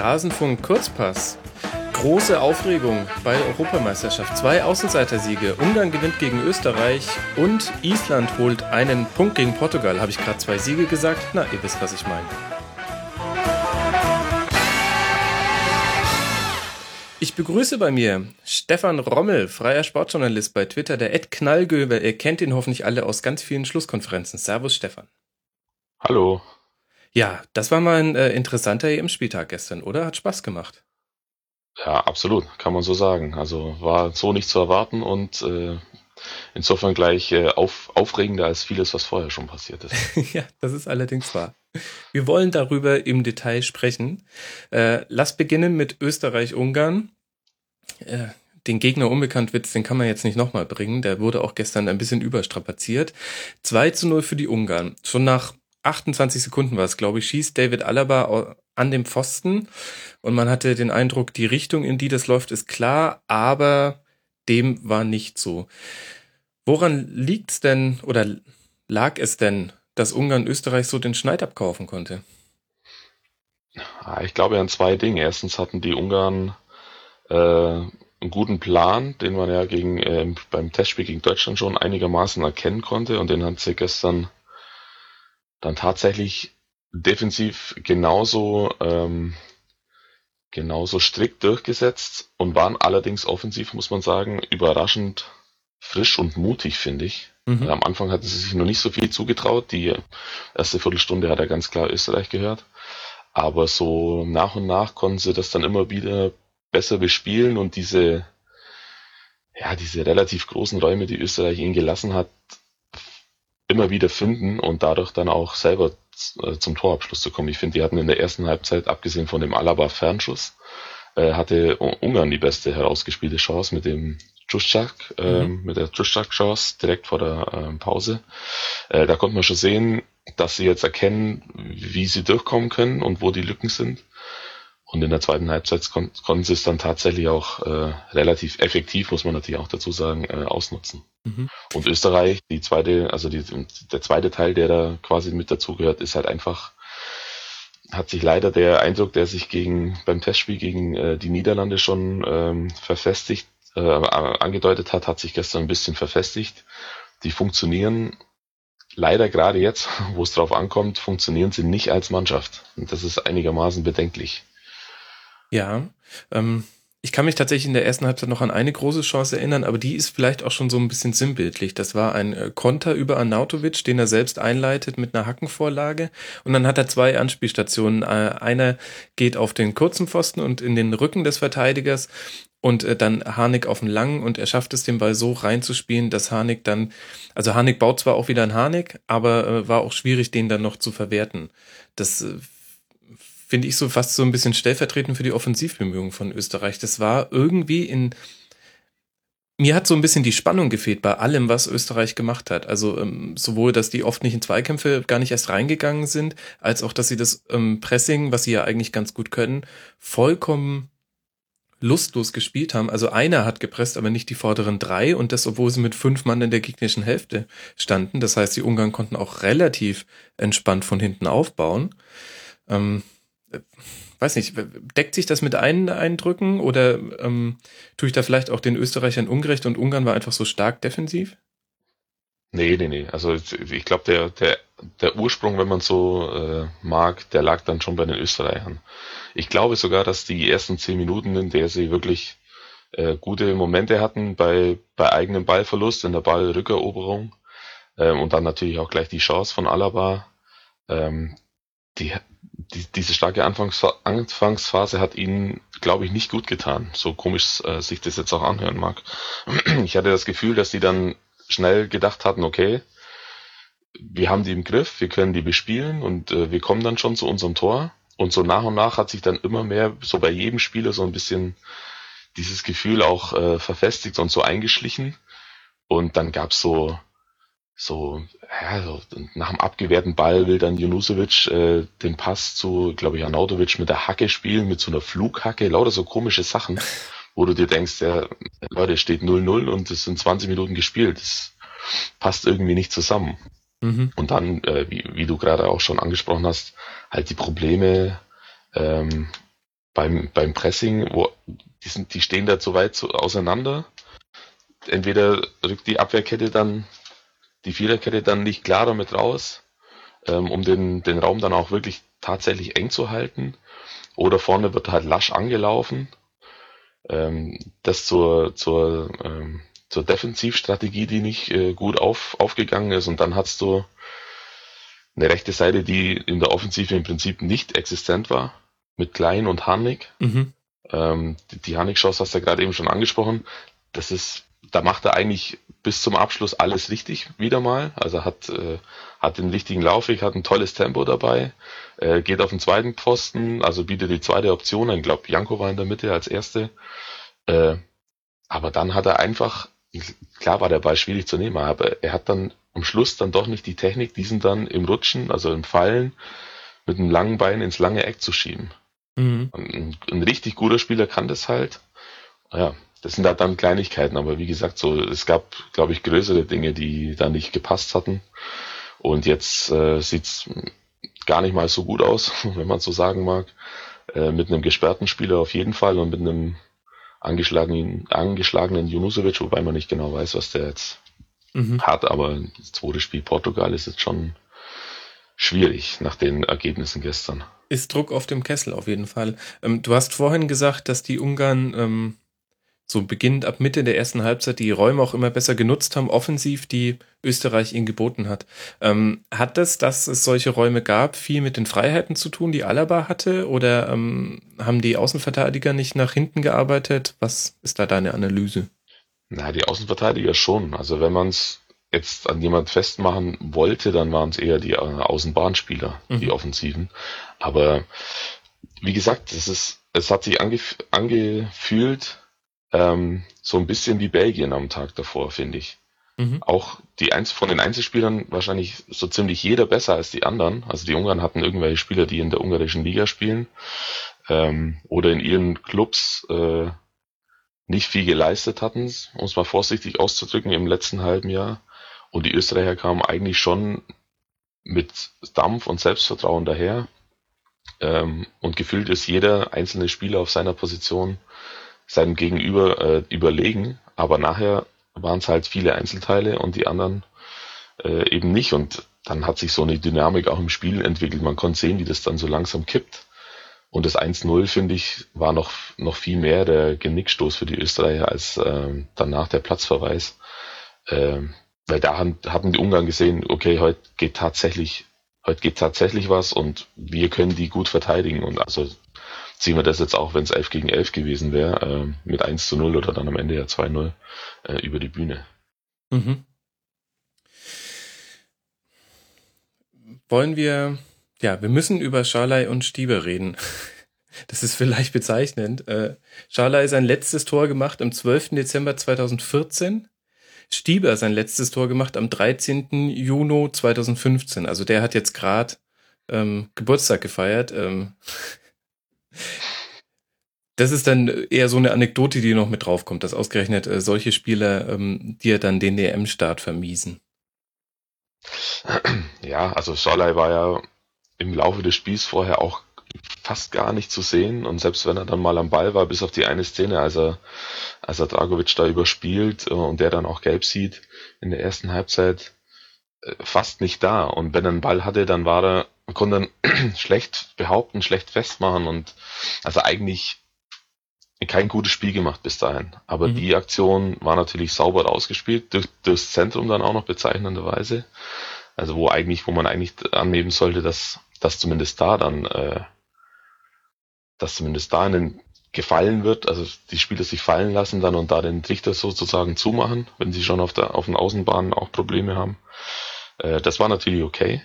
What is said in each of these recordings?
Rasenfunk Kurzpass. Große Aufregung bei der Europameisterschaft. Zwei Außenseitersiege. Ungarn gewinnt gegen Österreich und Island holt einen Punkt gegen Portugal. Habe ich gerade zwei Siege gesagt? Na, ihr wisst, was ich meine. Ich begrüße bei mir Stefan Rommel, freier Sportjournalist bei Twitter, der Ed Knallgöber. Ihr kennt ihn hoffentlich alle aus ganz vielen Schlusskonferenzen. Servus, Stefan. Hallo. Ja, das war mal ein äh, interessanter EM-Spieltag gestern, oder? Hat Spaß gemacht. Ja, absolut, kann man so sagen. Also war so nicht zu erwarten und äh, insofern gleich äh, auf, aufregender als vieles, was vorher schon passiert ist. ja, das ist allerdings wahr. Wir wollen darüber im Detail sprechen. Äh, lass beginnen mit Österreich-Ungarn. Äh, den Gegner unbekannt Witz, den kann man jetzt nicht nochmal bringen. Der wurde auch gestern ein bisschen überstrapaziert. 2 zu 0 für die Ungarn. Schon nach 28 Sekunden war es, glaube ich, schießt David Alaba an dem Pfosten und man hatte den Eindruck, die Richtung, in die das läuft, ist klar, aber dem war nicht so. Woran liegt's denn oder lag es denn, dass Ungarn Österreich so den Schneid abkaufen konnte? Ich glaube an zwei Dinge. Erstens hatten die Ungarn äh, einen guten Plan, den man ja gegen, äh, beim Testspiel gegen Deutschland schon einigermaßen erkennen konnte und den hat sie gestern dann tatsächlich defensiv genauso ähm, genauso strikt durchgesetzt und waren allerdings offensiv, muss man sagen, überraschend frisch und mutig, finde ich. Mhm. Am Anfang hatten sie sich noch nicht so viel zugetraut. Die erste Viertelstunde hat er ganz klar Österreich gehört. Aber so nach und nach konnten sie das dann immer wieder besser bespielen und diese, ja, diese relativ großen Räume, die Österreich ihnen gelassen hat, immer wieder finden und dadurch dann auch selber äh, zum Torabschluss zu kommen. Ich finde, die hatten in der ersten Halbzeit, abgesehen von dem Alaba-Fernschuss, äh, hatte Ungarn die beste herausgespielte Chance mit dem Juszczak, äh, mhm. mit der Juszczak-Chance direkt vor der äh, Pause. Da konnte man schon sehen, dass sie jetzt erkennen, wie sie durchkommen können und wo die Lücken sind. Und in der zweiten Halbzeit kon konnten sie es dann tatsächlich auch äh, relativ effektiv, muss man natürlich auch dazu sagen, äh, ausnutzen. Mhm. Und Österreich, die zweite, also die, der zweite Teil, der da quasi mit dazugehört, ist halt einfach, hat sich leider der Eindruck, der sich gegen beim Testspiel gegen äh, die Niederlande schon ähm, verfestigt, äh, angedeutet hat, hat sich gestern ein bisschen verfestigt. Die funktionieren leider gerade jetzt, wo es drauf ankommt, funktionieren sie nicht als Mannschaft. Und das ist einigermaßen bedenklich. Ja, ähm, ich kann mich tatsächlich in der ersten Halbzeit noch an eine große Chance erinnern, aber die ist vielleicht auch schon so ein bisschen sinnbildlich. Das war ein äh, Konter über Arnautovic, den er selbst einleitet mit einer Hackenvorlage. Und dann hat er zwei Anspielstationen. Äh, einer geht auf den kurzen Pfosten und in den Rücken des Verteidigers und äh, dann Harnik auf den langen und er schafft es den Ball so reinzuspielen, dass Harnik dann, also Harnik baut zwar auch wieder ein Harnik, aber war auch schwierig, den dann noch zu verwerten. Das finde ich so fast so ein bisschen stellvertretend für die Offensivbemühungen von Österreich. Das war irgendwie in, mir hat so ein bisschen die Spannung gefehlt bei allem, was Österreich gemacht hat. Also ähm, sowohl, dass die oft nicht in Zweikämpfe gar nicht erst reingegangen sind, als auch, dass sie das ähm, Pressing, was sie ja eigentlich ganz gut können, vollkommen lustlos gespielt haben. Also einer hat gepresst, aber nicht die vorderen drei und das, obwohl sie mit fünf Mann in der gegnerischen Hälfte standen. Das heißt, die Ungarn konnten auch relativ entspannt von hinten aufbauen. Ähm, weiß nicht, deckt sich das mit einen Eindrücken oder ähm, tue ich da vielleicht auch den Österreichern ungerecht und Ungarn war einfach so stark defensiv? Nee, nee, nee. Also ich glaube, der, der, der Ursprung, wenn man so äh, mag, der lag dann schon bei den Österreichern. Ich glaube sogar, dass die ersten zehn Minuten, in der sie wirklich äh, gute Momente hatten bei, bei eigenem Ballverlust in der Ballrückeroberung ähm, und dann natürlich auch gleich die Chance von Alaba, ähm, die, die, diese starke Anfangs Anfangsphase hat ihnen, glaube ich, nicht gut getan. So komisch äh, sich das jetzt auch anhören mag. Ich hatte das Gefühl, dass die dann schnell gedacht hatten, okay, wir haben die im Griff, wir können die bespielen und äh, wir kommen dann schon zu unserem Tor. Und so nach und nach hat sich dann immer mehr, so bei jedem Spieler, so ein bisschen dieses Gefühl auch äh, verfestigt und so eingeschlichen. Und dann gab's so so, ja, so nach dem abgewehrten Ball will dann Junusovic äh, den Pass zu, glaube ich, Arnautovic mit der Hacke spielen, mit so einer Flughacke, lauter so komische Sachen, wo du dir denkst, ja, Leute, steht 0-0 und es sind 20 Minuten gespielt. Das passt irgendwie nicht zusammen. Mhm. Und dann, äh, wie, wie du gerade auch schon angesprochen hast, halt die Probleme ähm, beim, beim Pressing, wo die, sind, die stehen da zu weit zu, auseinander. Entweder rückt die Abwehrkette dann, die Viererkette dann nicht klar damit raus, ähm, um den, den Raum dann auch wirklich tatsächlich eng zu halten. Oder vorne wird halt lasch angelaufen. Ähm, das zur, zur, ähm, zur Defensivstrategie, die nicht äh, gut auf, aufgegangen ist. Und dann hast du eine rechte Seite, die in der Offensive im Prinzip nicht existent war, mit Klein und Harnik. Mhm. Ähm, die, die Harnik-Chance hast du ja gerade eben schon angesprochen. Das ist, da macht er eigentlich bis zum Abschluss alles richtig wieder mal. Also hat, äh, hat den richtigen Laufweg, hat ein tolles Tempo dabei, äh, geht auf den zweiten Pfosten, also bietet die zweite Option. Ich glaube, Janko war in der Mitte als erste. Äh, aber dann hat er einfach, klar war der Ball schwierig zu nehmen, aber er hat dann am Schluss dann doch nicht die Technik, diesen dann im Rutschen, also im Fallen, mit einem langen Bein ins lange Eck zu schieben. Mhm. Ein, ein, richtig guter Spieler kann das halt. Ja, das sind halt dann Kleinigkeiten, aber wie gesagt, so es gab, glaube ich, größere Dinge, die da nicht gepasst hatten. Und jetzt äh, sieht's gar nicht mal so gut aus, wenn man so sagen mag. Äh, mit einem gesperrten Spieler auf jeden Fall und mit einem angeschlagenen, angeschlagenen Junusovic, wobei man nicht genau weiß, was der jetzt mhm. hat, aber das zweite Spiel Portugal ist jetzt schon schwierig nach den Ergebnissen gestern. Ist Druck auf dem Kessel auf jeden Fall. Ähm, du hast vorhin gesagt, dass die Ungarn ähm, so beginnend ab Mitte der ersten Halbzeit die Räume auch immer besser genutzt haben, offensiv, die Österreich ihnen geboten hat. Ähm, hat das, dass es solche Räume gab, viel mit den Freiheiten zu tun, die Alaba hatte? Oder ähm, haben die Außenverteidiger nicht nach hinten gearbeitet? Was ist da deine Analyse? Na, die Außenverteidiger schon. Also wenn man es jetzt an jemand festmachen wollte, dann waren es eher die äh, Außenbahnspieler, mhm. die Offensiven. Aber wie gesagt, es ist, es hat sich angef angefühlt ähm, so ein bisschen wie Belgien am Tag davor, finde ich. Mhm. Auch die Einz von den Einzelspielern wahrscheinlich so ziemlich jeder besser als die anderen. Also die Ungarn hatten irgendwelche Spieler, die in der ungarischen Liga spielen ähm, oder in ihren Clubs äh, nicht viel geleistet hatten, um es mal vorsichtig auszudrücken, im letzten halben Jahr. Und die Österreicher kamen eigentlich schon mit Dampf und Selbstvertrauen daher. Ähm, und gefühlt ist jeder einzelne Spieler auf seiner Position seinem Gegenüber äh, überlegen. Aber nachher waren es halt viele Einzelteile und die anderen äh, eben nicht. Und dann hat sich so eine Dynamik auch im Spiel entwickelt. Man konnte sehen, wie das dann so langsam kippt. Und das 1-0, finde ich, war noch, noch viel mehr der Genickstoß für die Österreicher als ähm, danach der Platzverweis. Ähm, weil da haben, hatten die Ungarn gesehen, okay, heute geht tatsächlich, heute geht tatsächlich was und wir können die gut verteidigen. Und also ziehen wir das jetzt auch, wenn es 11 gegen 11 gewesen wäre, äh, mit 1 zu 0 oder dann am Ende ja 2-0 äh, über die Bühne. Mhm. Wollen wir ja, wir müssen über Schalai und Stieber reden. Das ist vielleicht bezeichnend. Äh, sein letztes Tor gemacht am 12. Dezember 2014. Stieber sein letztes Tor gemacht am 13. Juni 2015. Also der hat jetzt gerade ähm, Geburtstag gefeiert. Ähm, das ist dann eher so eine Anekdote, die noch mit draufkommt, dass ausgerechnet äh, solche Spieler ähm, dir dann den DM-Start vermiesen. Ja, also Schalai war ja im Laufe des Spiels vorher auch fast gar nicht zu sehen und selbst wenn er dann mal am Ball war, bis auf die eine Szene, als er, als er Dragovic da überspielt äh, und der dann auch gelb sieht in der ersten Halbzeit, äh, fast nicht da. Und wenn er einen Ball hatte, dann war er, man konnte dann schlecht behaupten, schlecht festmachen und also eigentlich kein gutes Spiel gemacht bis dahin. Aber mhm. die Aktion war natürlich sauber ausgespielt, durch, durchs Zentrum dann auch noch bezeichnenderweise. Also wo eigentlich, wo man eigentlich annehmen sollte, dass dass zumindest da dann, äh, dass zumindest da einen gefallen wird, also die Spieler sich fallen lassen dann und da den Trichter sozusagen zumachen, wenn sie schon auf der auf den Außenbahnen auch Probleme haben. Äh, das war natürlich okay.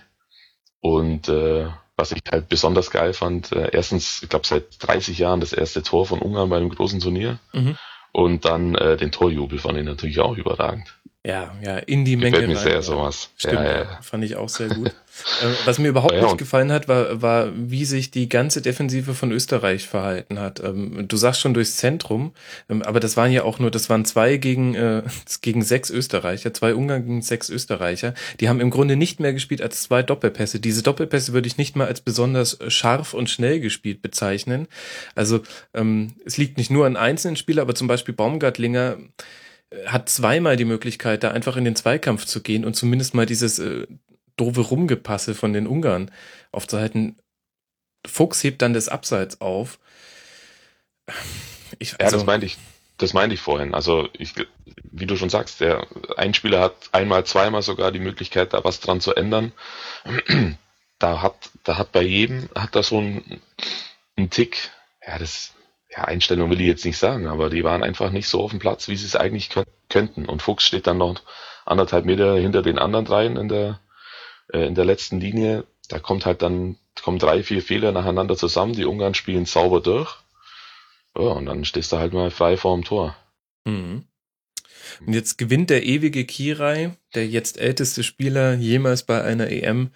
Und äh, was ich halt besonders geil fand, äh, erstens, ich glaube seit 30 Jahren das erste Tor von Ungarn bei einem großen Turnier. Mhm. Und dann äh, den Torjubel fand ich natürlich auch überragend. Ja, ja, in die Menge. Gefällt mir sehr sowas. Stimmt, ja, ja. fand ich auch sehr gut. Äh, was mir überhaupt ja, nicht gefallen hat, war, war, wie sich die ganze Defensive von Österreich verhalten hat. Ähm, du sagst schon durchs Zentrum, ähm, aber das waren ja auch nur, das waren zwei gegen, äh, gegen sechs Österreicher, zwei Ungarn gegen sechs Österreicher. Die haben im Grunde nicht mehr gespielt als zwei Doppelpässe. Diese Doppelpässe würde ich nicht mal als besonders scharf und schnell gespielt bezeichnen. Also ähm, es liegt nicht nur an einzelnen Spielern, aber zum Beispiel Baumgartlinger hat zweimal die Möglichkeit, da einfach in den Zweikampf zu gehen und zumindest mal dieses äh, doofe Rumgepasse von den Ungarn aufzuhalten. Fuchs hebt dann das Abseits auf. Ich, also, ja, das meinte ich, das meinte ich vorhin. Also ich, wie du schon sagst, der ein Spieler hat einmal, zweimal sogar die Möglichkeit, da was dran zu ändern. Da hat, da hat bei jedem, hat da so ein, ein Tick, ja, das, ja, Einstellung will ich jetzt nicht sagen, aber die waren einfach nicht so auf dem Platz, wie sie es eigentlich könnten. Und Fuchs steht dann noch anderthalb Meter hinter den anderen dreien in der, äh, in der letzten Linie, da kommt halt dann, kommen drei, vier Fehler nacheinander zusammen, die Ungarn spielen sauber durch. Ja, und dann stehst du halt mal frei vor dem Tor. Mhm. Und jetzt gewinnt der ewige Kirai, der jetzt älteste Spieler jemals bei einer EM,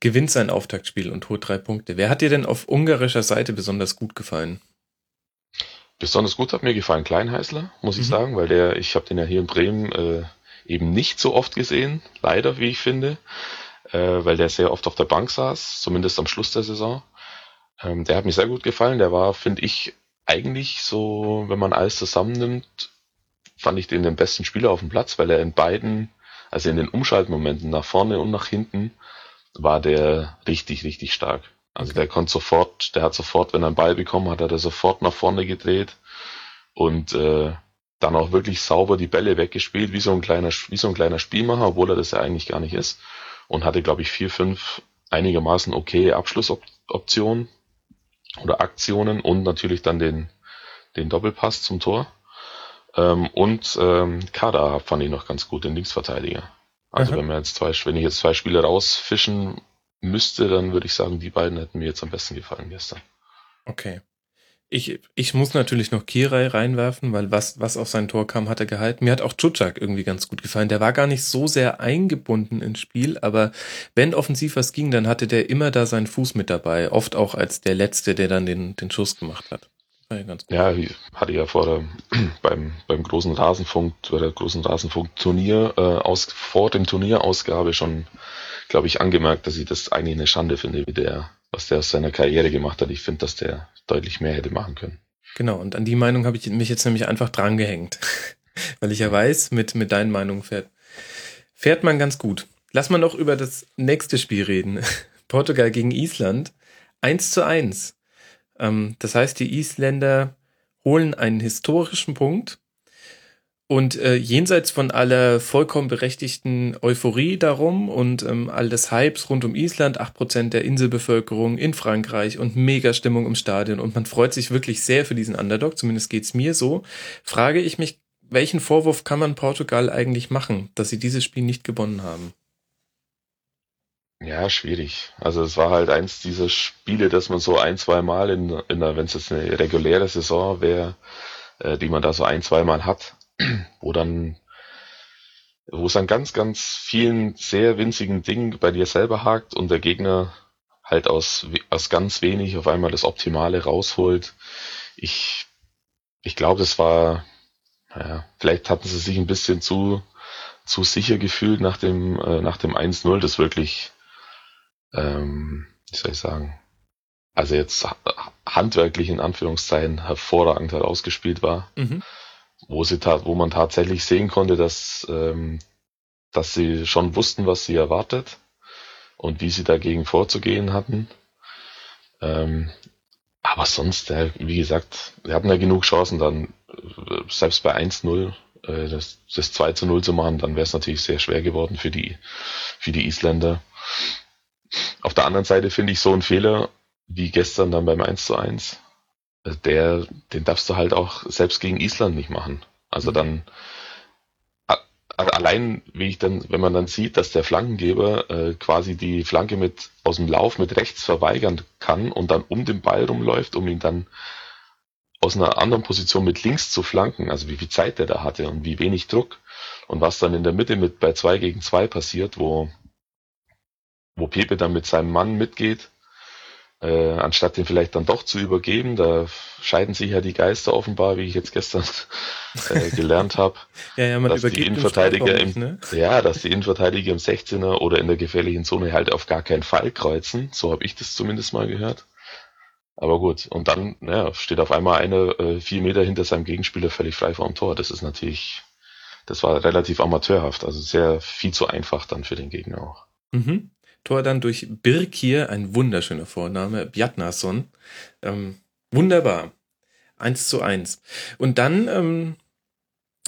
gewinnt sein Auftaktspiel und holt drei Punkte. Wer hat dir denn auf ungarischer Seite besonders gut gefallen? Besonders gut hat mir gefallen Kleinheißler, muss mhm. ich sagen, weil der, ich habe den ja hier in Bremen äh, eben nicht so oft gesehen, leider, wie ich finde äh, weil der sehr oft auf der Bank saß, zumindest am Schluss der Saison. Ähm, der hat mir sehr gut gefallen. Der war, finde ich, eigentlich so, wenn man alles zusammennimmt, fand ich den den besten Spieler auf dem Platz, weil er in beiden, also in den Umschaltmomenten nach vorne und nach hinten, war der richtig, richtig stark. Also der konnte sofort, der hat sofort, wenn er einen Ball bekommen hat, hat er sofort nach vorne gedreht und äh, dann auch wirklich sauber die Bälle weggespielt, wie so ein kleiner, wie so ein kleiner Spielmacher, obwohl er das ja eigentlich gar nicht ist und hatte, glaube ich, vier, fünf einigermaßen okay Abschlussoptionen oder Aktionen und natürlich dann den, den Doppelpass zum Tor. Ähm, und ähm, Kader fand ich noch ganz gut, den Linksverteidiger. Also Aha. wenn wir jetzt zwei, wenn ich jetzt zwei Spiele rausfischen müsste, dann würde ich sagen, die beiden hätten mir jetzt am besten gefallen gestern. Okay. Ich, ich muss natürlich noch Kirai reinwerfen, weil was, was auf sein Tor kam, hat er gehalten. Mir hat auch Chuchak irgendwie ganz gut gefallen. Der war gar nicht so sehr eingebunden ins Spiel, aber wenn offensiv was ging, dann hatte der immer da seinen Fuß mit dabei. Oft auch als der Letzte, der dann den, den Schuss gemacht hat. Ja, hatte ja vor der, beim, beim großen Rasenfunk, bei der großen Rasenfunk-Turnier, äh, aus, vor dem Turnierausgabe schon, glaube ich, angemerkt, dass ich das eigentlich eine Schande finde, wie der was der aus seiner Karriere gemacht hat. Ich finde, dass der deutlich mehr hätte machen können. Genau, und an die Meinung habe ich mich jetzt nämlich einfach drangehängt. Weil ich ja weiß, mit, mit deinen Meinungen fährt, fährt man ganz gut. Lass mal noch über das nächste Spiel reden. Portugal gegen Island. Eins zu eins. Ähm, das heißt, die Isländer holen einen historischen Punkt und äh, jenseits von aller vollkommen berechtigten Euphorie darum und ähm, all des Hypes rund um Island, acht Prozent der Inselbevölkerung in Frankreich und Megastimmung im Stadion und man freut sich wirklich sehr für diesen Underdog, zumindest geht's mir so, frage ich mich, welchen Vorwurf kann man Portugal eigentlich machen, dass sie dieses Spiel nicht gewonnen haben? Ja, schwierig. Also es war halt eins dieser Spiele, dass man so ein, zwei Mal in, in wenn es jetzt eine reguläre Saison wäre, äh, die man da so ein, zwei Mal hat, wo dann, wo es an ganz, ganz vielen sehr winzigen Dingen bei dir selber hakt und der Gegner halt aus, aus ganz wenig auf einmal das Optimale rausholt. Ich, ich glaube, das war, naja, vielleicht hatten sie sich ein bisschen zu, zu sicher gefühlt nach dem, äh, nach dem 1-0, das wirklich, ähm, wie soll ich sagen, also jetzt handwerklich in Anführungszeichen hervorragend herausgespielt war. Mhm wo sie wo man tatsächlich sehen konnte, dass, ähm, dass sie schon wussten, was sie erwartet und wie sie dagegen vorzugehen hatten. Ähm, aber sonst, ja, wie gesagt, wir hatten ja genug Chancen dann, äh, selbst bei 1-0, äh, das, das 2 zu 0 zu machen, dann wäre es natürlich sehr schwer geworden für die, für die Isländer. Auf der anderen Seite finde ich so ein Fehler wie gestern dann beim 1 zu 1 der, den darfst du halt auch selbst gegen Island nicht machen. Also dann allein, wie ich dann, wenn man dann sieht, dass der Flankengeber äh, quasi die Flanke mit aus dem Lauf mit rechts verweigern kann und dann um den Ball rumläuft, um ihn dann aus einer anderen Position mit links zu flanken, also wie viel Zeit der da hatte und wie wenig Druck und was dann in der Mitte mit bei zwei gegen zwei passiert, wo, wo Pepe dann mit seinem Mann mitgeht, äh, anstatt den vielleicht dann doch zu übergeben. Da scheiden sich ja die Geister offenbar, wie ich jetzt gestern äh, gelernt habe. ja, ja, man dass die Innenverteidiger im, ne? ja, dass die Innenverteidiger im 16er oder in der gefährlichen Zone halt auf gar keinen Fall kreuzen. So habe ich das zumindest mal gehört. Aber gut, und dann ja, steht auf einmal einer äh, vier Meter hinter seinem Gegenspieler völlig frei vor dem Tor. Das ist natürlich, das war relativ amateurhaft, also sehr viel zu einfach dann für den Gegner auch. Mhm. Tor dann durch Birkir, ein wunderschöner Vorname, Bjatnason. Ähm, wunderbar. Eins zu eins. Und dann, ähm,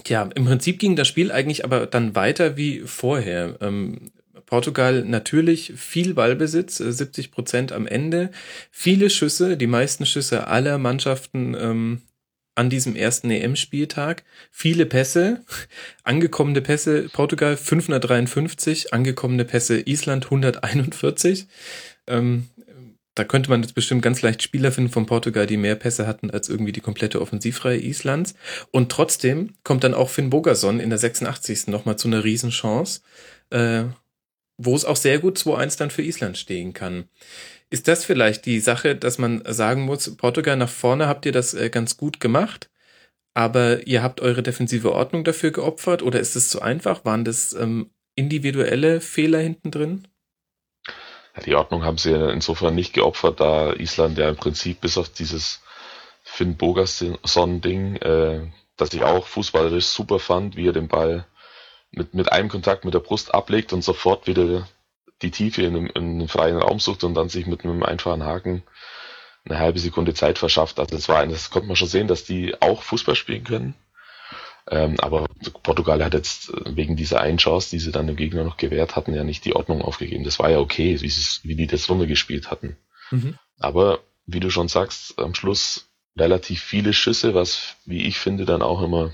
ja, im Prinzip ging das Spiel eigentlich aber dann weiter wie vorher. Ähm, Portugal natürlich viel Ballbesitz, 70 äh, Prozent am Ende, viele Schüsse, die meisten Schüsse aller Mannschaften ähm, an diesem ersten EM-Spieltag. Viele Pässe, angekommene Pässe Portugal 553, angekommene Pässe Island 141. Ähm, da könnte man jetzt bestimmt ganz leicht Spieler finden von Portugal, die mehr Pässe hatten als irgendwie die komplette Offensivreihe Islands. Und trotzdem kommt dann auch Finn Bogerson in der 86. nochmal zu einer Riesenchance. Äh, wo es auch sehr gut 2-1 dann für Island stehen kann. Ist das vielleicht die Sache, dass man sagen muss, Portugal nach vorne habt ihr das äh, ganz gut gemacht, aber ihr habt eure defensive Ordnung dafür geopfert oder ist es zu einfach? Waren das ähm, individuelle Fehler hinten drin? Die Ordnung haben sie insofern nicht geopfert, da Island ja im Prinzip bis auf dieses Finn Bogerson-Ding, äh, das ich auch fußballerisch super fand, wie er den Ball mit, mit einem Kontakt mit der Brust ablegt und sofort wieder die Tiefe in einem, in einem freien Raum sucht und dann sich mit einem einfachen Haken eine halbe Sekunde Zeit verschafft. Also das war das konnte man schon sehen, dass die auch Fußball spielen können. Ähm, aber Portugal hat jetzt wegen dieser einen Chance, die sie dann dem Gegner noch gewährt hatten, ja nicht die Ordnung aufgegeben. Das war ja okay, wie, sie, wie die das runtergespielt hatten. Mhm. Aber wie du schon sagst, am Schluss relativ viele Schüsse, was, wie ich finde, dann auch immer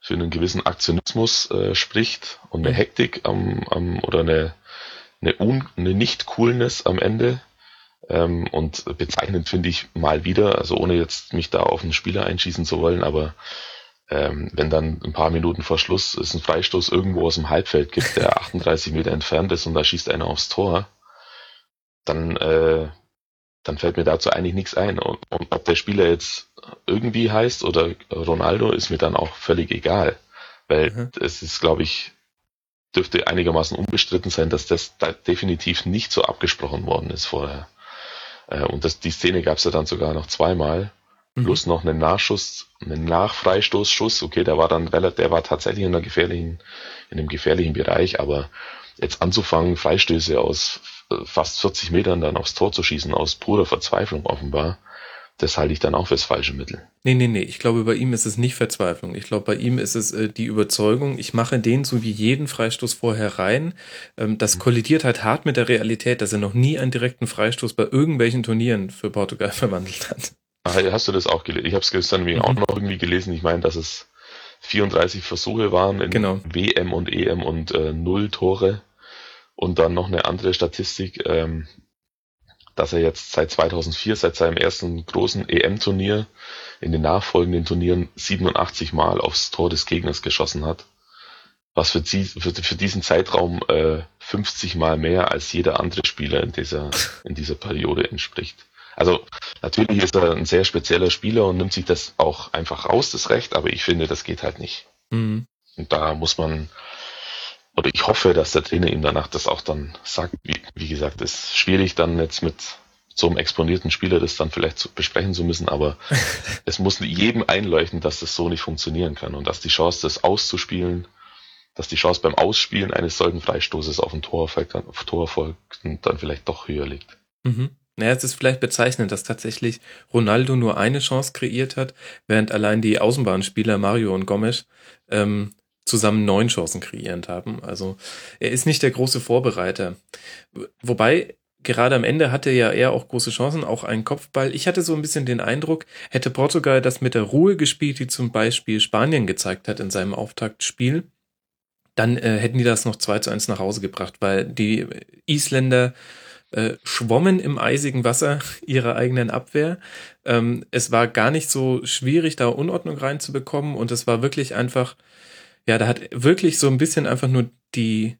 für einen gewissen Aktionismus äh, spricht und eine. Hektik am, am oder eine, eine, Un, eine Nicht-Coolness am Ende. Ähm, und bezeichnend finde ich mal wieder, also ohne jetzt mich da auf einen Spieler einschießen zu wollen, aber ähm, wenn dann ein paar Minuten vor Schluss es einen Freistoß irgendwo aus dem Halbfeld gibt, der 38 Meter entfernt ist und da schießt einer aufs Tor, dann, äh, dann fällt mir dazu eigentlich nichts ein. Und, und ob der Spieler jetzt irgendwie heißt oder Ronaldo, ist mir dann auch völlig egal. Weil mhm. es ist, glaube ich, dürfte einigermaßen unbestritten sein, dass das da definitiv nicht so abgesprochen worden ist vorher. Äh, und das, die Szene gab es ja dann sogar noch zweimal. Mhm. Plus noch einen Nachschuss, einen Nachfreistoßschuss. Okay, der war dann relativ, der war tatsächlich in einer gefährlichen, in einem gefährlichen Bereich, aber jetzt anzufangen, Freistöße aus äh, fast 40 Metern dann aufs Tor zu schießen, aus purer Verzweiflung offenbar, das halte ich dann auch fürs falsche Mittel. Nee, nee, nee. Ich glaube, bei ihm ist es nicht Verzweiflung. Ich glaube, bei ihm ist es äh, die Überzeugung, ich mache den so wie jeden Freistoß vorher rein. Ähm, das mhm. kollidiert halt hart mit der Realität, dass er noch nie einen direkten Freistoß bei irgendwelchen Turnieren für Portugal verwandelt hat. Ach, hast du das auch gelesen? Ich habe es gestern mhm. auch noch irgendwie gelesen. Ich meine, dass es 34 Versuche waren in genau. WM und EM und äh, null Tore. Und dann noch eine andere Statistik. Ähm, dass er jetzt seit 2004, seit seinem ersten großen EM-Turnier, in den nachfolgenden Turnieren 87 Mal aufs Tor des Gegners geschossen hat. Was für, sie, für, für diesen Zeitraum äh, 50 Mal mehr als jeder andere Spieler in dieser, in dieser Periode entspricht. Also natürlich ist er ein sehr spezieller Spieler und nimmt sich das auch einfach raus, das Recht, aber ich finde, das geht halt nicht. Mhm. Und da muss man oder ich hoffe, dass der Trainer ihm danach das auch dann sagt. Wie, wie gesagt, ist schwierig dann jetzt mit so einem exponierten Spieler das dann vielleicht zu, besprechen zu müssen, aber es muss jedem einleuchten, dass das so nicht funktionieren kann und dass die Chance, das auszuspielen, dass die Chance beim Ausspielen eines solchen Freistoßes auf ein Tor folgt, auf Tor folgt und dann vielleicht doch höher liegt. Mhm. Naja, es ist vielleicht bezeichnend, dass tatsächlich Ronaldo nur eine Chance kreiert hat, während allein die Außenbahnspieler Mario und Gomes ähm, zusammen neun Chancen kreierend haben. Also er ist nicht der große Vorbereiter. Wobei gerade am Ende hatte ja er auch große Chancen, auch einen Kopfball. Ich hatte so ein bisschen den Eindruck, hätte Portugal das mit der Ruhe gespielt, die zum Beispiel Spanien gezeigt hat in seinem Auftaktspiel, dann äh, hätten die das noch 2 zu 1 nach Hause gebracht, weil die Isländer äh, schwommen im eisigen Wasser ihrer eigenen Abwehr. Ähm, es war gar nicht so schwierig, da Unordnung reinzubekommen und es war wirklich einfach, ja, da hat wirklich so ein bisschen einfach nur die,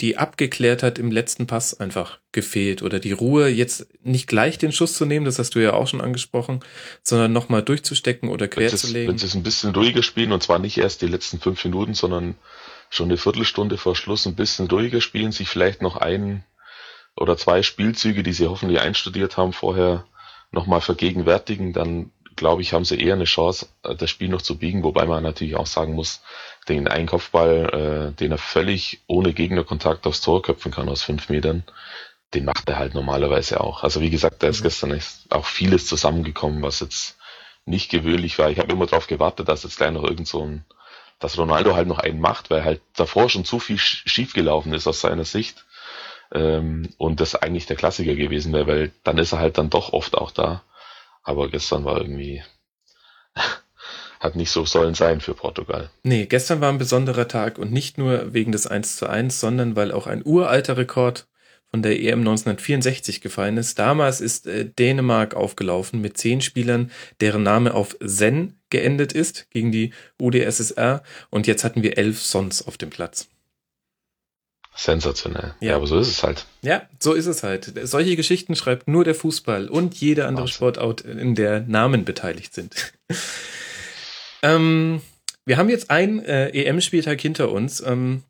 die Abgeklärtheit im letzten Pass einfach gefehlt oder die Ruhe, jetzt nicht gleich den Schuss zu nehmen, das hast du ja auch schon angesprochen, sondern nochmal durchzustecken oder quer zu legen. Wenn sie es ein bisschen ruhiger spielen und zwar nicht erst die letzten fünf Minuten, sondern schon eine Viertelstunde vor Schluss ein bisschen ruhiger spielen, sich vielleicht noch ein oder zwei Spielzüge, die sie hoffentlich einstudiert haben, vorher nochmal vergegenwärtigen, dann glaube ich, haben sie eher eine Chance, das Spiel noch zu biegen, wobei man natürlich auch sagen muss, den einen Kopfball, äh, den er völlig ohne Gegnerkontakt aufs Tor köpfen kann aus fünf Metern, den macht er halt normalerweise auch. Also wie gesagt, da ist mhm. gestern auch vieles zusammengekommen, was jetzt nicht gewöhnlich war. Ich habe immer darauf gewartet, dass jetzt gleich noch irgend so ein, dass Ronaldo halt noch einen macht, weil halt davor schon zu viel schiefgelaufen ist aus seiner Sicht. Ähm, und das eigentlich der Klassiker gewesen wäre, weil dann ist er halt dann doch oft auch da. Aber gestern war irgendwie, hat nicht so sollen sein für Portugal. Nee, gestern war ein besonderer Tag und nicht nur wegen des 1 zu 1, sondern weil auch ein uralter Rekord von der EM 1964 gefallen ist. Damals ist äh, Dänemark aufgelaufen mit zehn Spielern, deren Name auf Sen geendet ist gegen die UdSSR und jetzt hatten wir elf Sons auf dem Platz. Sensationell. Ja. ja. aber so ist es halt. Ja, so ist es halt. Solche Geschichten schreibt nur der Fußball und jede andere Wahnsinn. Sportart, in der Namen beteiligt sind. ähm, wir haben jetzt einen äh, EM-Spieltag hinter uns. Ähm,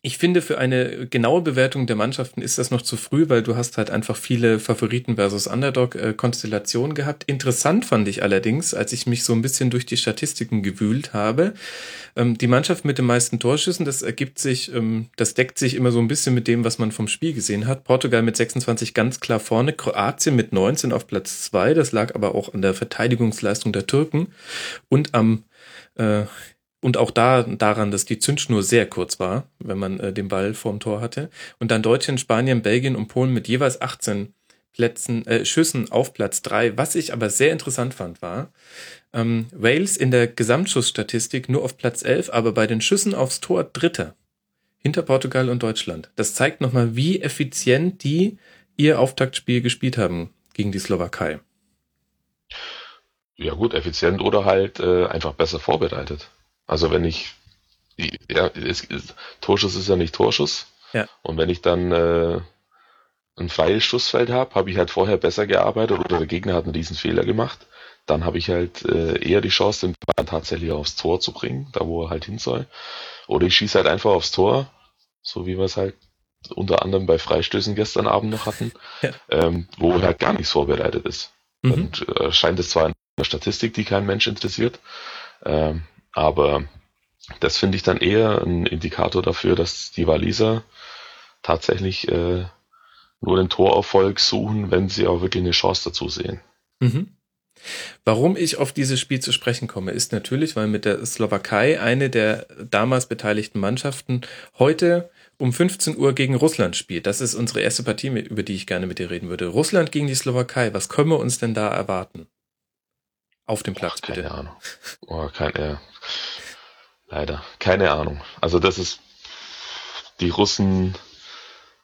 ich finde, für eine genaue Bewertung der Mannschaften ist das noch zu früh, weil du hast halt einfach viele Favoriten versus Underdog-Konstellationen gehabt. Interessant fand ich allerdings, als ich mich so ein bisschen durch die Statistiken gewühlt habe. Ähm, die Mannschaft mit den meisten Torschüssen, das ergibt sich, ähm, das deckt sich immer so ein bisschen mit dem, was man vom Spiel gesehen hat. Portugal mit 26 ganz klar vorne, Kroatien mit 19 auf Platz 2. Das lag aber auch an der Verteidigungsleistung der Türken und am äh, und auch da daran, dass die Zündschnur sehr kurz war, wenn man äh, den Ball vorm Tor hatte. Und dann Deutschland, Spanien, Belgien und Polen mit jeweils 18 Plätzen, äh, Schüssen auf Platz 3. Was ich aber sehr interessant fand, war ähm, Wales in der Gesamtschussstatistik nur auf Platz 11, aber bei den Schüssen aufs Tor Dritter. Hinter Portugal und Deutschland. Das zeigt nochmal, wie effizient die ihr Auftaktspiel gespielt haben gegen die Slowakei. Ja gut, effizient oder halt äh, einfach besser vorbereitet. Also wenn ich, ja, es, es, Torschuss ist ja nicht Torschuss. Ja. Und wenn ich dann äh, ein freies Schussfeld habe, habe ich halt vorher besser gearbeitet oder der Gegner hat einen riesen Fehler gemacht, dann habe ich halt äh, eher die Chance, den Ball tatsächlich aufs Tor zu bringen, da wo er halt hin soll. Oder ich schieße halt einfach aufs Tor, so wie wir es halt unter anderem bei Freistößen gestern Abend noch hatten, ja. ähm, wo halt gar nichts vorbereitet ist. Mhm. Und äh, scheint es zwar in der Statistik, die kein Mensch interessiert, ähm, aber das finde ich dann eher ein Indikator dafür, dass die Waliser tatsächlich äh, nur den Torerfolg suchen, wenn sie auch wirklich eine Chance dazu sehen. Mhm. Warum ich auf dieses Spiel zu sprechen komme, ist natürlich, weil mit der Slowakei eine der damals beteiligten Mannschaften heute um 15 Uhr gegen Russland spielt. Das ist unsere erste Partie, über die ich gerne mit dir reden würde. Russland gegen die Slowakei, was können wir uns denn da erwarten? Auf dem Platz, oh, keine bitte. Ahnung. Oh, keine, Leider. Keine Ahnung. Also das ist, die Russen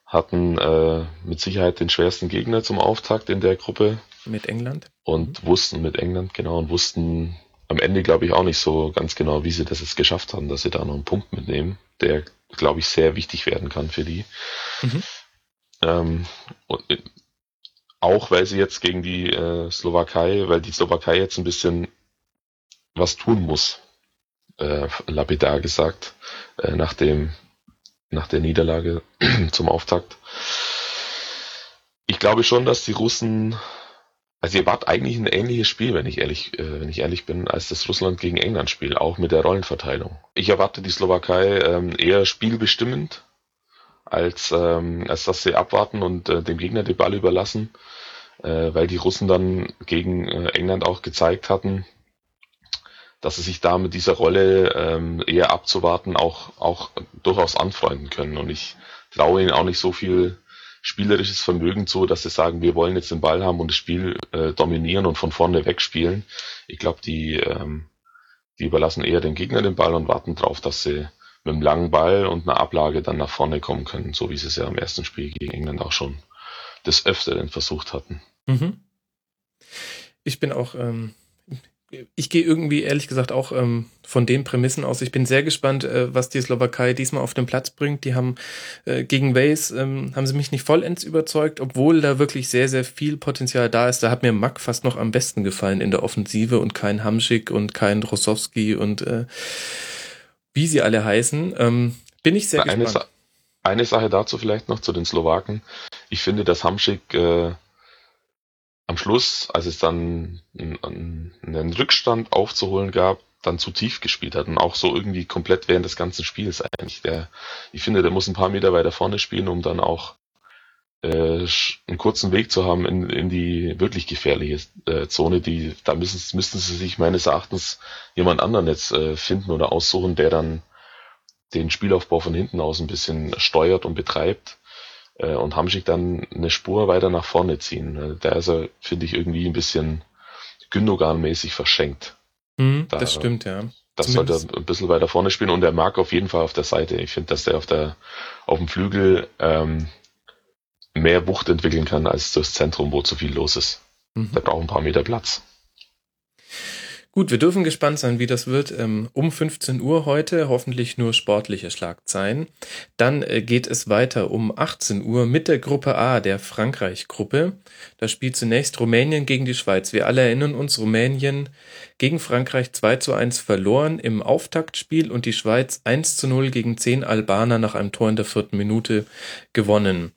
hatten äh, mit Sicherheit den schwersten Gegner zum Auftakt in der Gruppe. Mit England? Und mhm. wussten, mit England, genau, und wussten am Ende, glaube ich, auch nicht so ganz genau, wie sie das jetzt geschafft haben, dass sie da noch einen Punkt mitnehmen, der, glaube ich, sehr wichtig werden kann für die. Mhm. Ähm, und, auch weil sie jetzt gegen die äh, Slowakei, weil die Slowakei jetzt ein bisschen was tun muss äh, lapidar gesagt, äh, nach, dem, nach der Niederlage zum Auftakt. Ich glaube schon, dass die Russen, also ihr erwartet eigentlich ein ähnliches Spiel, wenn ich ehrlich, äh, wenn ich ehrlich bin, als das Russland gegen England Spiel, auch mit der Rollenverteilung. Ich erwarte die Slowakei ähm, eher spielbestimmend, als, ähm, als dass sie abwarten und äh, dem Gegner den Ball überlassen, äh, weil die Russen dann gegen äh, England auch gezeigt hatten, dass sie sich da mit dieser Rolle ähm, eher abzuwarten auch, auch durchaus anfreunden können. Und ich traue ihnen auch nicht so viel spielerisches Vermögen zu, dass sie sagen, wir wollen jetzt den Ball haben und das Spiel äh, dominieren und von vorne wegspielen. Ich glaube, die, ähm, die überlassen eher den Gegner den Ball und warten darauf, dass sie mit einem langen Ball und einer Ablage dann nach vorne kommen können, so wie sie es ja im ersten Spiel gegen England auch schon des Öfteren versucht hatten. Mhm. Ich bin auch ähm, ich gehe irgendwie ehrlich gesagt auch ähm, von den Prämissen aus. Ich bin sehr gespannt, äh, was die Slowakei diesmal auf den Platz bringt. Die haben äh, gegen Wales ähm, haben sie mich nicht vollends überzeugt, obwohl da wirklich sehr sehr viel Potenzial da ist. Da hat mir Mack fast noch am besten gefallen in der Offensive und kein Hamschick und kein Drosowski und äh, wie sie alle heißen. Ähm, bin ich sehr eine gespannt. Sa eine Sache dazu vielleicht noch zu den Slowaken. Ich finde, dass Hamschick äh, am Schluss, als es dann einen, einen Rückstand aufzuholen gab, dann zu tief gespielt hat und auch so irgendwie komplett während des ganzen Spiels eigentlich. Der, ich finde, der muss ein paar Meter weiter vorne spielen, um dann auch äh, einen kurzen Weg zu haben in, in die wirklich gefährliche äh, Zone. Die, da müssen, müssten sie sich meines Erachtens jemand anderen jetzt äh, finden oder aussuchen, der dann den Spielaufbau von hinten aus ein bisschen steuert und betreibt äh, und Hamschick dann eine Spur weiter nach vorne ziehen. Äh, der ist er, finde ich, irgendwie ein bisschen Gündogan-mäßig verschenkt. Mhm, da, das stimmt, ja. Das Zumindest. sollte er ein bisschen weiter vorne spielen und er mag auf jeden Fall auf der Seite. Ich finde, dass der auf der auf dem Flügel ähm, mehr Wucht entwickeln kann als das Zentrum, wo zu viel los ist. Mhm. Der braucht ein paar Meter Platz. Gut, wir dürfen gespannt sein, wie das wird. Ähm, um 15 Uhr heute, hoffentlich nur sportliche Schlagzeilen. Dann äh, geht es weiter um 18 Uhr mit der Gruppe A, der Frankreich-Gruppe. Da spielt zunächst Rumänien gegen die Schweiz. Wir alle erinnern uns, Rumänien gegen Frankreich 2 zu 1 verloren im Auftaktspiel und die Schweiz 1 zu 0 gegen 10 Albaner nach einem Tor in der vierten Minute gewonnen.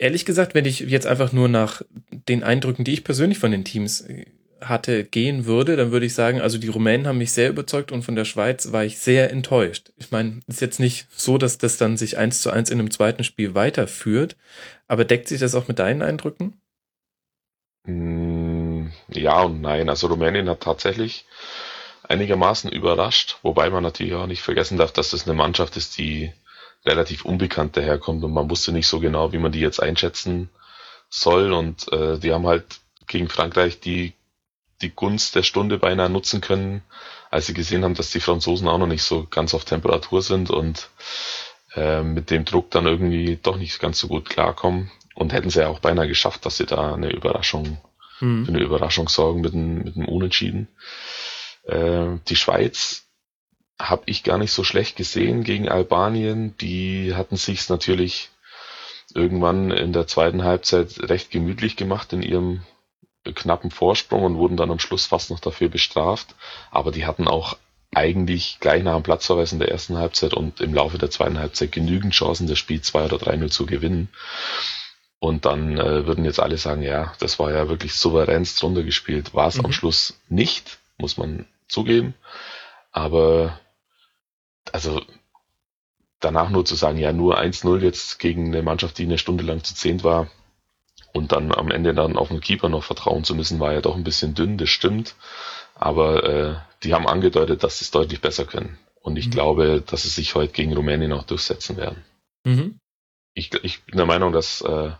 Ehrlich gesagt, wenn ich jetzt einfach nur nach den Eindrücken, die ich persönlich von den Teams äh, hatte, gehen würde, dann würde ich sagen, also die Rumänen haben mich sehr überzeugt und von der Schweiz war ich sehr enttäuscht. Ich meine, ist jetzt nicht so, dass das dann sich eins zu eins in einem zweiten Spiel weiterführt, aber deckt sich das auch mit deinen Eindrücken? Mm, ja und nein. Also Rumänien hat tatsächlich einigermaßen überrascht, wobei man natürlich auch nicht vergessen darf, dass das eine Mannschaft ist, die relativ unbekannt daherkommt und man wusste nicht so genau, wie man die jetzt einschätzen soll und äh, die haben halt gegen Frankreich die die Gunst der Stunde beinahe nutzen können, als sie gesehen haben, dass die Franzosen auch noch nicht so ganz auf Temperatur sind und äh, mit dem Druck dann irgendwie doch nicht ganz so gut klarkommen. Und hätten sie ja auch beinahe geschafft, dass sie da eine Überraschung, hm. für eine Überraschung sorgen mit einem, mit einem Unentschieden. Äh, die Schweiz habe ich gar nicht so schlecht gesehen gegen Albanien. Die hatten sich's natürlich irgendwann in der zweiten Halbzeit recht gemütlich gemacht in ihrem knappen Vorsprung und wurden dann am Schluss fast noch dafür bestraft. Aber die hatten auch eigentlich gleich nach dem Platzverweis in der ersten Halbzeit und im Laufe der zweiten Halbzeit genügend Chancen, das Spiel 2 oder 3-0 zu gewinnen. Und dann äh, würden jetzt alle sagen, ja, das war ja wirklich souveränst drunter gespielt. War es mhm. am Schluss nicht, muss man zugeben. Aber also danach nur zu sagen, ja, nur 1-0 jetzt gegen eine Mannschaft, die eine Stunde lang zu zehnt war, und dann am Ende dann auf den Keeper noch vertrauen zu müssen, war ja doch ein bisschen dünn, das stimmt. Aber äh, die haben angedeutet, dass sie es deutlich besser können. Und ich mhm. glaube, dass sie sich heute gegen Rumänien auch durchsetzen werden. Mhm. Ich, ich bin der Meinung, dass äh,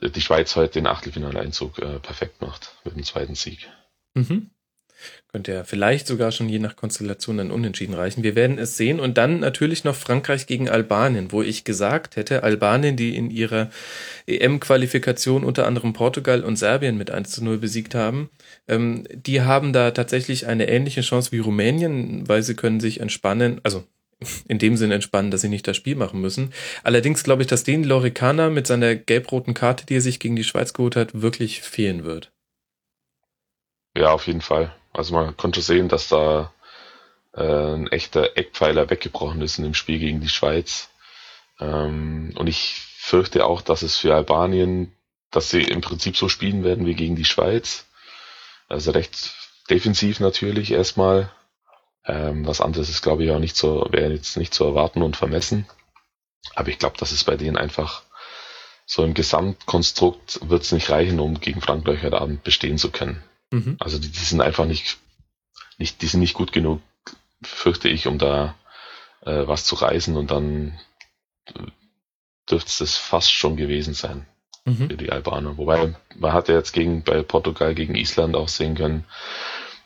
die Schweiz heute den Achtelfinaleinzug äh, perfekt macht mit dem zweiten Sieg. Mhm. Könnte ja vielleicht sogar schon je nach Konstellation dann unentschieden reichen. Wir werden es sehen. Und dann natürlich noch Frankreich gegen Albanien, wo ich gesagt hätte, Albanien, die in ihrer EM-Qualifikation unter anderem Portugal und Serbien mit 1 zu 0 besiegt haben, ähm, die haben da tatsächlich eine ähnliche Chance wie Rumänien, weil sie können sich entspannen, also in dem Sinn entspannen, dass sie nicht das Spiel machen müssen. Allerdings glaube ich, dass den Loricana mit seiner gelb-roten Karte, die er sich gegen die Schweiz geholt hat, wirklich fehlen wird. Ja, auf jeden Fall. Also man konnte sehen, dass da äh, ein echter Eckpfeiler weggebrochen ist in dem Spiel gegen die Schweiz. Ähm, und ich fürchte auch, dass es für Albanien, dass sie im Prinzip so spielen werden wie gegen die Schweiz. Also recht defensiv natürlich erstmal. Ähm, was anderes ist, glaube ich, auch nicht so, wäre jetzt nicht zu erwarten und vermessen. Aber ich glaube, dass es bei denen einfach so im Gesamtkonstrukt wird es nicht reichen, um gegen Frankreich heute Abend bestehen zu können. Mhm. Also die, die sind einfach nicht, nicht, die sind nicht gut genug, fürchte ich, um da äh, was zu reißen und dann äh, dürfte es das fast schon gewesen sein mhm. für die Albaner. Wobei man hat ja jetzt gegen bei Portugal gegen Island auch sehen können,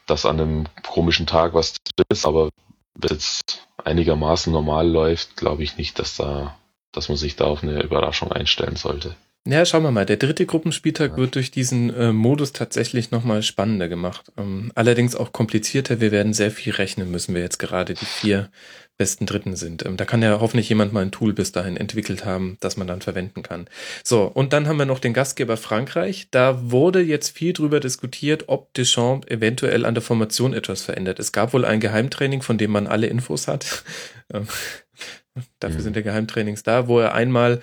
dass an einem komischen Tag was drin ist, aber wenn es einigermaßen normal läuft, glaube ich nicht, dass da dass man sich da auf eine Überraschung einstellen sollte. Ja, schauen wir mal. Der dritte Gruppenspieltag wird durch diesen äh, Modus tatsächlich nochmal spannender gemacht. Ähm, allerdings auch komplizierter. Wir werden sehr viel rechnen müssen, wer jetzt gerade die vier besten Dritten sind. Ähm, da kann ja hoffentlich jemand mal ein Tool bis dahin entwickelt haben, das man dann verwenden kann. So, und dann haben wir noch den Gastgeber Frankreich. Da wurde jetzt viel drüber diskutiert, ob Deschamps eventuell an der Formation etwas verändert. Es gab wohl ein Geheimtraining, von dem man alle Infos hat. Ähm, dafür mhm. sind ja Geheimtrainings da, wo er einmal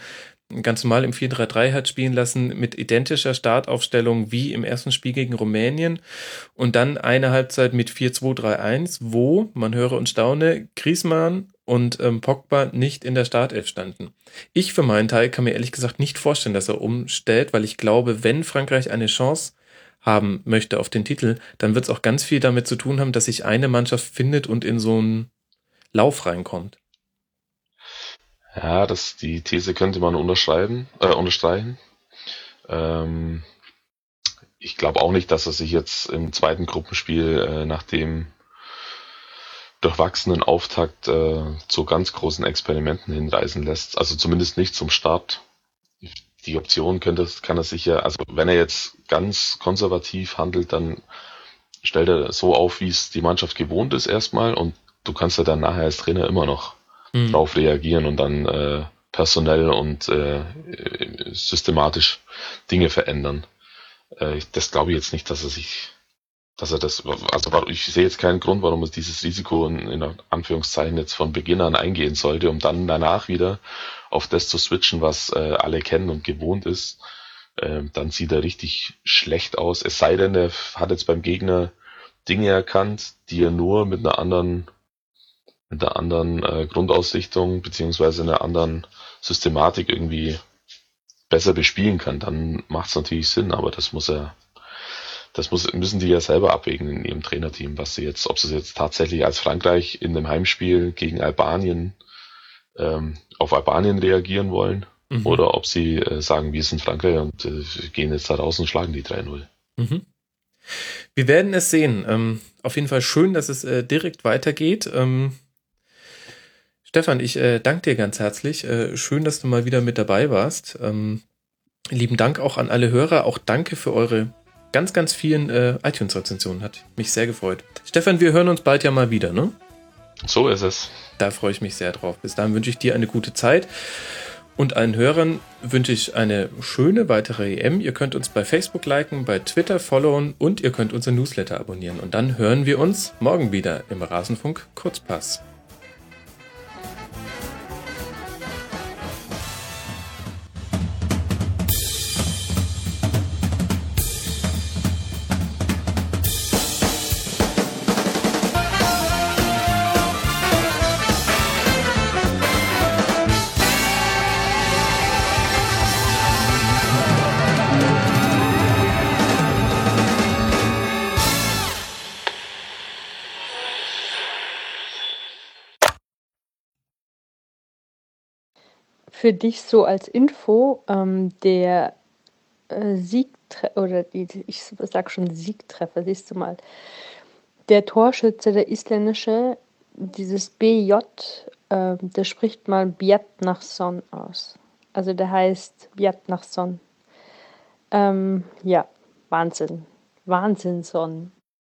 ganz normal im 4-3-3 hat spielen lassen mit identischer Startaufstellung wie im ersten Spiel gegen Rumänien und dann eine Halbzeit mit 4-2-3-1, wo, man höre und staune, Griezmann und ähm, Pogba nicht in der Startelf standen. Ich für meinen Teil kann mir ehrlich gesagt nicht vorstellen, dass er umstellt, weil ich glaube, wenn Frankreich eine Chance haben möchte auf den Titel, dann wird es auch ganz viel damit zu tun haben, dass sich eine Mannschaft findet und in so einen Lauf reinkommt. Ja, das, die These könnte man unterschreiben, äh, unterstreichen. Ähm, ich glaube auch nicht, dass er sich jetzt im zweiten Gruppenspiel äh, nach dem durchwachsenen Auftakt äh, zu ganz großen Experimenten hinreißen lässt. Also zumindest nicht zum Start. Die Option könnte, kann er sicher, also wenn er jetzt ganz konservativ handelt, dann stellt er so auf, wie es die Mannschaft gewohnt ist erstmal und du kannst ja dann nachher als Trainer immer noch mhm. drauf reagieren und dann äh, personell und äh, systematisch Dinge verändern. Äh, das glaube ich jetzt nicht, dass er sich, dass er das, also ich sehe jetzt keinen Grund, warum er dieses Risiko in, in Anführungszeichen jetzt von Beginn an eingehen sollte, um dann danach wieder auf das zu switchen, was äh, alle kennen und gewohnt ist. Äh, dann sieht er richtig schlecht aus. Es sei denn, er hat jetzt beim Gegner Dinge erkannt, die er nur mit einer anderen mit einer anderen äh, Grundausrichtung beziehungsweise einer anderen Systematik irgendwie besser bespielen kann, dann macht es natürlich Sinn, aber das muss er, das muss, müssen die ja selber abwägen in ihrem Trainerteam, was sie jetzt, ob sie jetzt tatsächlich als Frankreich in einem Heimspiel gegen Albanien ähm, auf Albanien reagieren wollen mhm. oder ob sie äh, sagen, wir sind Frankreich und äh, gehen jetzt da raus und schlagen die 3-0. Mhm. Wir werden es sehen. Ähm, auf jeden Fall schön, dass es äh, direkt weitergeht. Ähm, Stefan, ich äh, danke dir ganz herzlich. Äh, schön, dass du mal wieder mit dabei warst. Ähm, lieben Dank auch an alle Hörer. Auch danke für eure ganz, ganz vielen äh, iTunes-Rezensionen. Hat mich sehr gefreut. Stefan, wir hören uns bald ja mal wieder, ne? So ist es. Da freue ich mich sehr drauf. Bis dahin wünsche ich dir eine gute Zeit. Und allen Hörern wünsche ich eine schöne weitere EM. Ihr könnt uns bei Facebook liken, bei Twitter followen und ihr könnt unser Newsletter abonnieren. Und dann hören wir uns morgen wieder im Rasenfunk Kurzpass. Für dich so als Info, ähm, der äh, Siegtreffer, oder die, ich sag schon Siegtreffer, siehst du mal, der Torschütze, der isländische, dieses BJ, äh, der spricht mal Bjartnarsson aus. Also der heißt Bjartnarsson. Ähm, ja, Wahnsinn. Wahnsinnson.